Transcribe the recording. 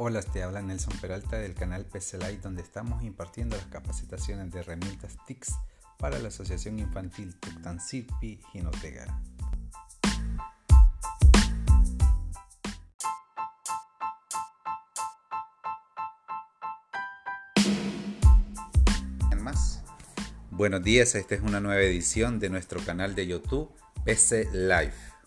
Hola, te habla Nelson Peralta del canal PCLI donde estamos impartiendo las capacitaciones de herramientas TICS para la Asociación Infantil Tuctancirpi Jinotega. Buenos días, esta es una nueva edición de nuestro canal de YouTube PC Live.